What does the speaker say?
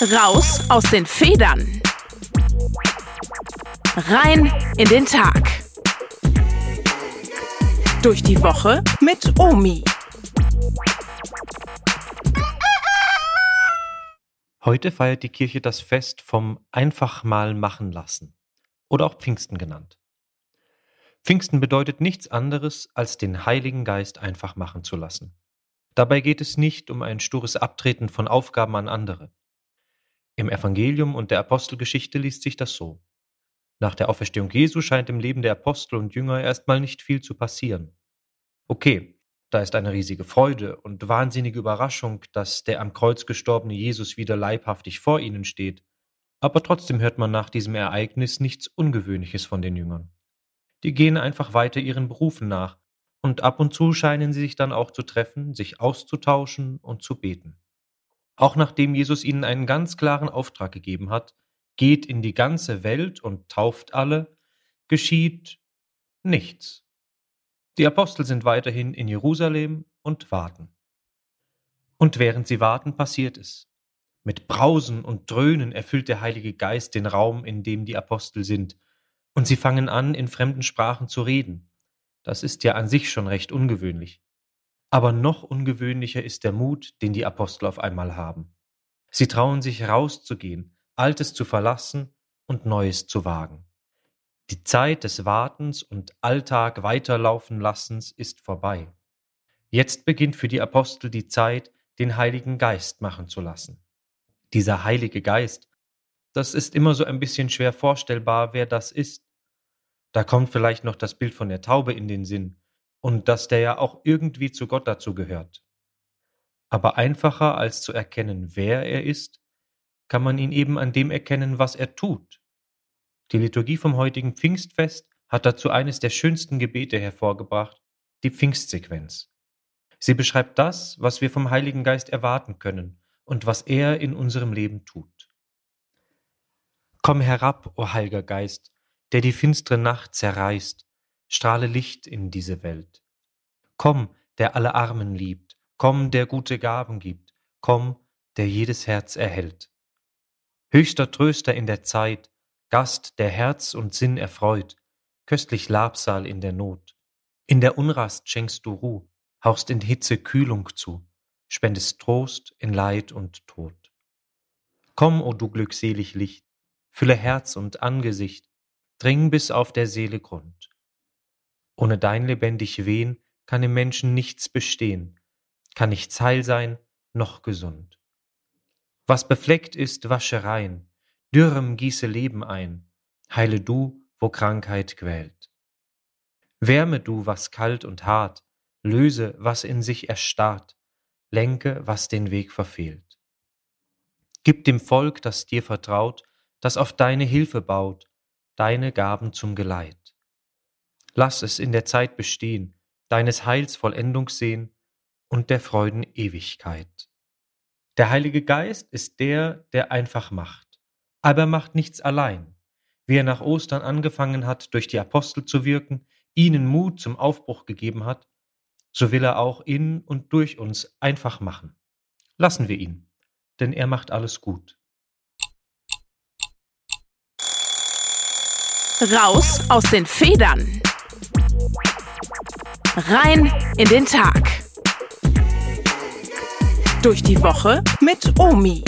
Raus aus den Federn. Rein in den Tag. Durch die Woche mit Omi. Heute feiert die Kirche das Fest vom einfach mal machen lassen oder auch Pfingsten genannt. Pfingsten bedeutet nichts anderes, als den Heiligen Geist einfach machen zu lassen. Dabei geht es nicht um ein stures Abtreten von Aufgaben an andere. Im Evangelium und der Apostelgeschichte liest sich das so. Nach der Auferstehung Jesu scheint im Leben der Apostel und Jünger erstmal nicht viel zu passieren. Okay, da ist eine riesige Freude und wahnsinnige Überraschung, dass der am Kreuz gestorbene Jesus wieder leibhaftig vor ihnen steht. Aber trotzdem hört man nach diesem Ereignis nichts Ungewöhnliches von den Jüngern. Die gehen einfach weiter ihren Berufen nach und ab und zu scheinen sie sich dann auch zu treffen, sich auszutauschen und zu beten. Auch nachdem Jesus ihnen einen ganz klaren Auftrag gegeben hat, geht in die ganze Welt und tauft alle, geschieht nichts. Die Apostel sind weiterhin in Jerusalem und warten. Und während sie warten, passiert es. Mit Brausen und Dröhnen erfüllt der Heilige Geist den Raum, in dem die Apostel sind, und sie fangen an, in fremden Sprachen zu reden. Das ist ja an sich schon recht ungewöhnlich. Aber noch ungewöhnlicher ist der Mut, den die Apostel auf einmal haben. Sie trauen sich rauszugehen, Altes zu verlassen und Neues zu wagen. Die Zeit des Wartens und Alltag weiterlaufen Lassens ist vorbei. Jetzt beginnt für die Apostel die Zeit, den Heiligen Geist machen zu lassen. Dieser Heilige Geist, das ist immer so ein bisschen schwer vorstellbar, wer das ist. Da kommt vielleicht noch das Bild von der Taube in den Sinn und dass der ja auch irgendwie zu Gott dazu gehört. Aber einfacher als zu erkennen, wer er ist, kann man ihn eben an dem erkennen, was er tut. Die Liturgie vom heutigen Pfingstfest hat dazu eines der schönsten Gebete hervorgebracht, die Pfingstsequenz. Sie beschreibt das, was wir vom Heiligen Geist erwarten können und was er in unserem Leben tut. Komm herab, o Heiliger Geist, der die finstere Nacht zerreißt, strahle Licht in diese Welt. Komm, der alle Armen liebt, komm, der gute Gaben gibt, komm, der jedes Herz erhält. Höchster Tröster in der Zeit, Gast, der Herz und Sinn erfreut, köstlich Labsal in der Not. In der Unrast schenkst du Ruh, hauchst in Hitze Kühlung zu, spendest Trost in Leid und Tod. Komm, o du glückselig Licht, fülle Herz und Angesicht, dring bis auf der Seele Grund. Ohne dein lebendig Wehen kann im Menschen nichts bestehen, kann nichts heil sein, noch gesund. Was befleckt ist, wasche rein, dürrem gieße Leben ein, heile du, wo Krankheit quält. Wärme du, was kalt und hart, löse, was in sich erstarrt, lenke, was den Weg verfehlt. Gib dem Volk, das dir vertraut, das auf deine Hilfe baut, deine Gaben zum Geleit. Lass es in der Zeit bestehen, deines Heils Vollendung sehen und der Freuden Ewigkeit. Der Heilige Geist ist der, der einfach macht. Aber er macht nichts allein. Wie er nach Ostern angefangen hat, durch die Apostel zu wirken, ihnen Mut zum Aufbruch gegeben hat, so will er auch in und durch uns einfach machen. Lassen wir ihn, denn er macht alles gut. Raus aus den Federn. Rein in den Tag. Durch die Woche mit Omi.